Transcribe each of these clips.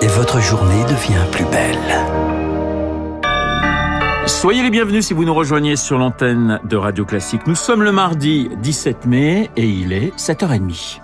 et votre journée devient plus belle. Soyez les bienvenus si vous nous rejoignez sur l'antenne de Radio Classique. Nous sommes le mardi 17 mai et il est 7h30.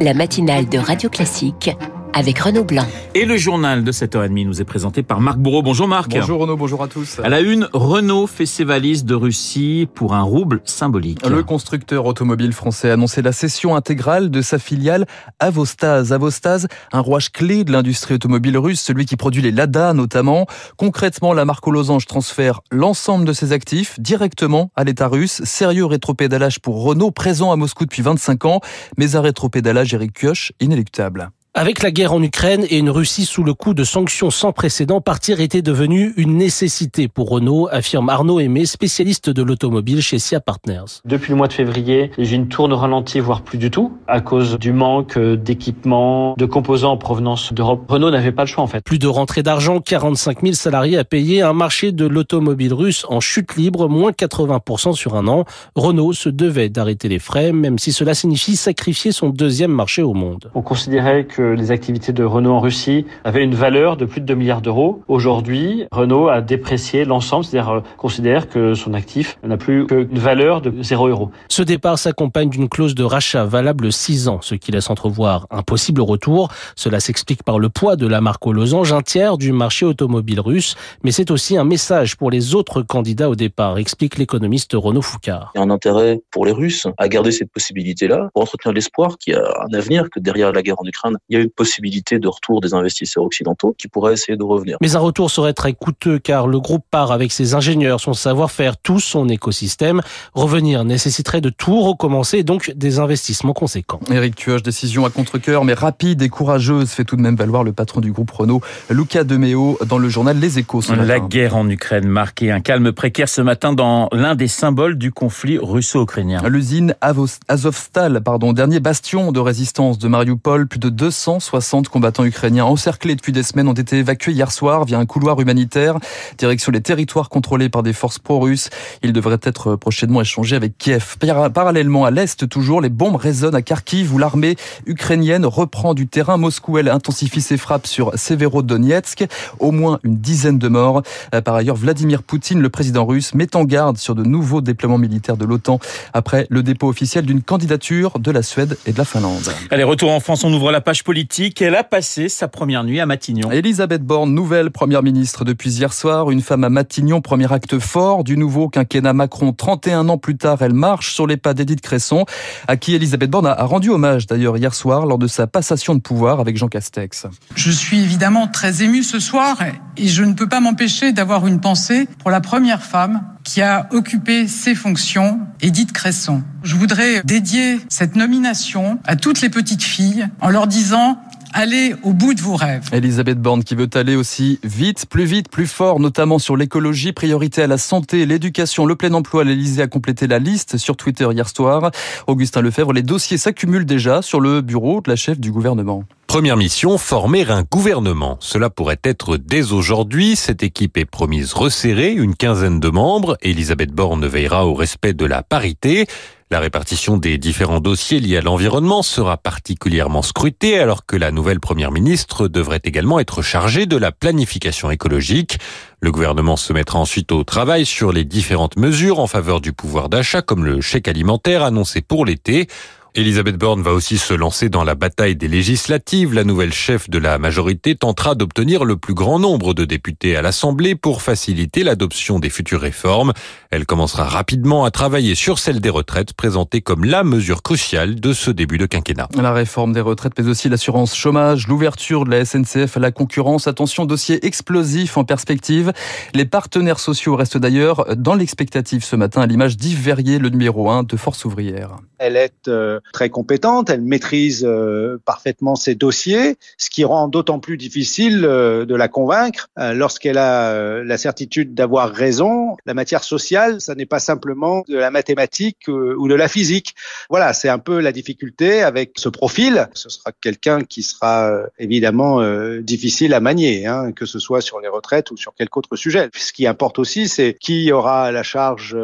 La matinale de Radio Classique avec Renaud Blanc. Et le journal de 7h30 nous est présenté par Marc Bourreau. Bonjour Marc. Bonjour Renaud, bonjour à tous. À la une, Renault fait ses valises de Russie pour un rouble symbolique. Le constructeur automobile français a annoncé la cession intégrale de sa filiale Avostaz. Avostaz, un rouage clé de l'industrie automobile russe, celui qui produit les Lada notamment. Concrètement, la marque aux losanges transfère l'ensemble de ses actifs directement à l'État russe. Sérieux rétropédalage pour Renault, présent à Moscou depuis 25 ans, mais un rétropédalage Eric Kioch inéluctable. Avec la guerre en Ukraine et une Russie sous le coup de sanctions sans précédent, partir était devenu une nécessité pour Renault, affirme Arnaud Aimé, spécialiste de l'automobile chez SIA Partners. Depuis le mois de février, les usines tournent au ralenti, voire plus du tout, à cause du manque d'équipements, de composants en provenance d'Europe. Renault n'avait pas le choix en fait. Plus de rentrée d'argent, 45 000 salariés à payer, un marché de l'automobile russe en chute libre, moins 80% sur un an. Renault se devait d'arrêter les frais, même si cela signifie sacrifier son deuxième marché au monde. On considérait que les activités de Renault en Russie avaient une valeur de plus de 2 milliards d'euros. Aujourd'hui, Renault a déprécié l'ensemble, c'est-à-dire euh, considère que son actif n'a plus qu'une valeur de 0 euros. Ce départ s'accompagne d'une clause de rachat valable 6 ans, ce qui laisse entrevoir un possible retour. Cela s'explique par le poids de la marque aux losanges, un tiers du marché automobile russe, mais c'est aussi un message pour les autres candidats au départ, explique l'économiste Renaud Foucard. Il y a un intérêt pour les Russes à garder cette possibilité-là, pour entretenir l'espoir qu'il y a un avenir, que derrière la guerre en Ukraine, il y a une possibilité de retour des investisseurs occidentaux qui pourraient essayer de revenir. Mais un retour serait très coûteux car le groupe part avec ses ingénieurs, son savoir-faire, tout son écosystème. Revenir nécessiterait de tout recommencer et donc des investissements conséquents. Eric Kioch, décision à contre-cœur mais rapide et courageuse fait tout de même valoir le patron du groupe Renault, Luca De Meo, dans le journal Les Échos. Ce la matin. guerre en Ukraine marquait un calme précaire ce matin dans l'un des symboles du conflit russo-ukrainien. L'usine Avos- Azovstal, pardon, dernier bastion de résistance de Mariupol, plus de 260 combattants ukrainiens encerclés depuis des semaines ont été évacués hier soir via un couloir humanitaire, direction les territoires contrôlés par des forces pro-russes. Ils devraient être prochainement échangés avec Kiev. Par- Parallèlement à l'est, toujours, les bombes résonnent à Kharkiv où l'armée ukrainienne reprend du terrain. Moscou, elle, intensifie ses frappes sur Severodonetsk. Au moins une dizaine de morts. Euh, Par ailleurs, Vladimir Poutine, le président russe, met en garde sur de nouveaux déploiements militaires de l'OTAN après le dépôt officiel d'une candidature de la Suède et de la Finlande. Allez, retour en France, on ouvre la page politique. Elle a passé sa première nuit à Matignon. Elisabeth Borne, nouvelle première ministre depuis hier soir, une femme à Matignon, premier acte fort du nouveau quinquennat Macron. 31 ans plus tard, elle marche sur les pas d'Edith Cresson, à qui Elisabeth Borne a a rendu hommage d'ailleurs hier soir lors de sa passation de pouvoir avec Jean Castex. Je suis évidemment très émue ce soir et je ne peux pas m'empêcher d'avoir une pensée pour la première femme qui a occupé ces fonctions, Edith Cresson. Je voudrais dédier cette nomination à toutes les petites filles en leur disant allez au bout de vos rêves. Elisabeth Borne qui veut aller aussi vite, plus vite, plus fort, notamment sur l'écologie, priorité à la santé, l'éducation, le plein emploi. L'Elysée a complété la liste sur Twitter hier soir. Augustin Lefebvre, les dossiers s'accumulent déjà sur le bureau de la chef du gouvernement. Première mission, former un gouvernement. Cela pourrait être dès aujourd'hui. Cette équipe est promise resserrée, une quinzaine de membres. Elisabeth Borne veillera au respect de la parité. La répartition des différents dossiers liés à l'environnement sera particulièrement scrutée alors que la nouvelle première ministre devrait également être chargée de la planification écologique. Le gouvernement se mettra ensuite au travail sur les différentes mesures en faveur du pouvoir d'achat comme le chèque alimentaire annoncé pour l'été. Elisabeth Borne va aussi se lancer dans la bataille des législatives. La nouvelle chef de la majorité tentera d'obtenir le plus grand nombre de députés à l'Assemblée pour faciliter l'adoption des futures réformes. Elle commencera rapidement à travailler sur celle des retraites, présentée comme la mesure cruciale de ce début de quinquennat. La réforme des retraites, mais aussi l'assurance chômage, l'ouverture de la SNCF à la concurrence. Attention, dossier explosif en perspective. Les partenaires sociaux restent d'ailleurs dans l'expectative ce matin à l'image d'Yves Verrier, le numéro 1 de Force ouvrière. Elle est euh, très compétente, elle maîtrise euh, parfaitement ses dossiers, ce qui rend d'autant plus difficile euh, de la convaincre euh, lorsqu'elle a euh, la certitude d'avoir raison. La matière sociale, ça n'est pas simplement de la mathématique euh, ou de la physique. Voilà, c'est un peu la difficulté avec ce profil. Ce sera quelqu'un qui sera évidemment difficile à manier, hein, que ce soit sur les retraites ou sur quelque autre sujet. Ce qui importe aussi, c'est qui aura la charge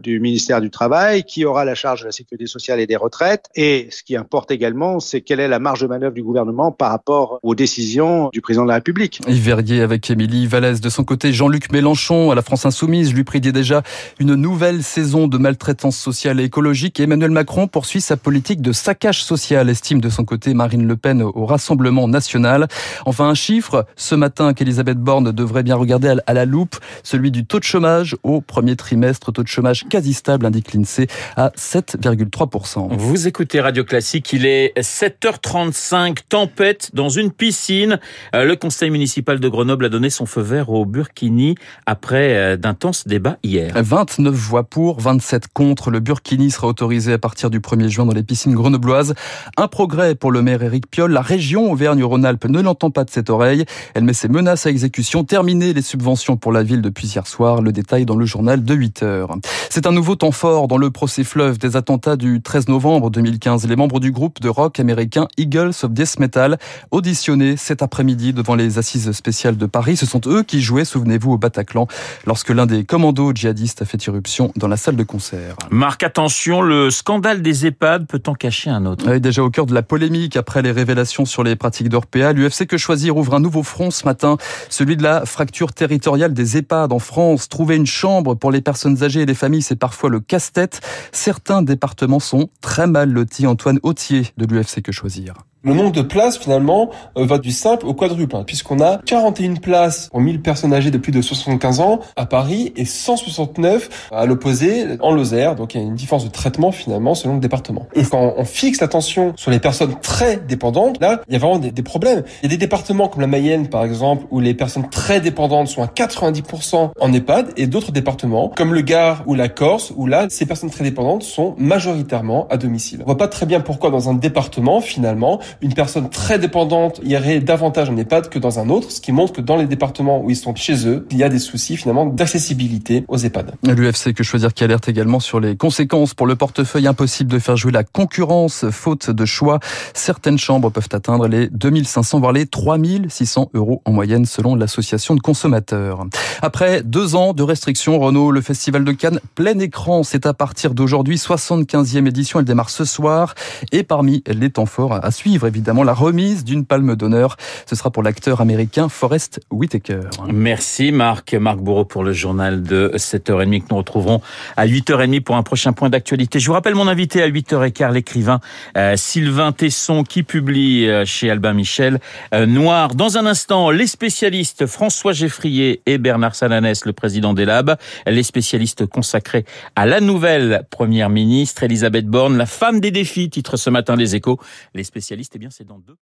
du ministère du Travail, qui aura la charge de la sécurité sociale et des retraites, concrète. Et ce qui importe également, c'est quelle est la marge de manœuvre du gouvernement par rapport aux décisions du président de la République. Yves Verrier avec Émilie Vallès. De son côté, Jean-Luc Mélenchon à la France Insoumise lui prédit déjà une nouvelle saison de maltraitance sociale et écologique. Emmanuel Macron poursuit sa politique de saccage social, estime de son côté Marine Le Pen au Rassemblement national. Enfin, un chiffre ce matin qu'Elisabeth Borne devrait bien regarder à la loupe, celui du taux de chômage au premier trimestre, taux de chômage quasi stable, indique l'INSEE, à 7,3%. Vous écoutez Radio Classique, il est 7h35, tempête dans une piscine. Euh, le conseil municipal de Grenoble a donné son feu vert au Burkini après euh, d'intenses débats hier. 29 voix pour, 27 contre. Le Burkini sera autorisé à partir du 1er juin dans les piscines grenobloises. Un progrès pour le maire Éric Piolle. La région Auvergne-Rhône-Alpes ne l'entend pas de cette oreille. Elle met ses menaces à exécution. Terminer les subventions pour la ville depuis hier soir. Le détail dans le journal de 8 heures. C'est un nouveau temps fort dans le procès fleuve des attentats du 13 novembre 2015. Les membres du groupe de rock américain Eagles of Death Metal auditionnés cet après-midi devant les assises spéciales de Paris. Ce sont eux qui jouaient, souvenez-vous, au Bataclan lorsque l'un des commandos djihadistes a fait irruption dans la salle de concert. Marc, attention, le scandale des EHPAD peut en cacher un autre. Oui, déjà au cœur de la polémique après les révélations sur les pratiques d'Orpea, l'UFC Que Choisir ouvre un nouveau front ce matin, celui de la fracture territoriale des EHPAD en France. Trouver une chambre pour les personnes âgées et les familles, c'est parfois le casse-tête. Certains départements sont très mal lotis. Antoine Autier de l'UFC Que Choisir. Le nombre de places, finalement, euh, va du simple au quadruple, hein, puisqu'on a 41 places pour 1000 personnes âgées de plus de 75 ans à Paris et 169 à l'opposé en Lozère. Donc il y a une différence de traitement, finalement, selon le département. Et quand on fixe l'attention sur les personnes très dépendantes, là, il y a vraiment des, des, problèmes. Il y a des départements comme la Mayenne, par exemple, où les personnes très dépendantes sont à 90% en EHPAD, et d'autres départements, comme le Gard ou la Corse, où là, ces personnes très dépendantes sont majoritairement à domicile. On voit pas très bien pourquoi dans un département, finalement, une personne très dépendante irait davantage en EHPAD que dans un autre, ce qui montre que dans les départements où ils sont chez eux, il y a des soucis finalement d'accessibilité aux EHPAD. L'UFC que choisir qui alerte également sur les conséquences pour le portefeuille impossible de faire jouer la concurrence faute de choix. Certaines chambres peuvent atteindre les 2500 voire les 3600 euros en moyenne selon l'association de consommateurs. Après deux ans de restrictions, Renault, le festival de Cannes plein écran, c'est à partir d'aujourd'hui 75e édition. Elle démarre ce soir et parmi les temps forts à suivre évidemment la remise d'une palme d'honneur. Ce sera pour l'acteur américain Forrest Whitaker. Merci Marc. Marc Bourreau pour le journal de 7h30 que nous retrouverons à 8h30 pour un prochain point d'actualité. Je vous rappelle mon invité à 8h15, l'écrivain euh, Sylvain Tesson qui publie euh, chez Albin Michel euh, Noir. Dans un instant, les spécialistes François Geffrier et Bernard Salanès, le président des Labs, les spécialistes consacrés à la nouvelle première ministre Elisabeth Borne, la femme des défis, titre ce matin les échos. Les spécialistes, eh bien c'est dans deux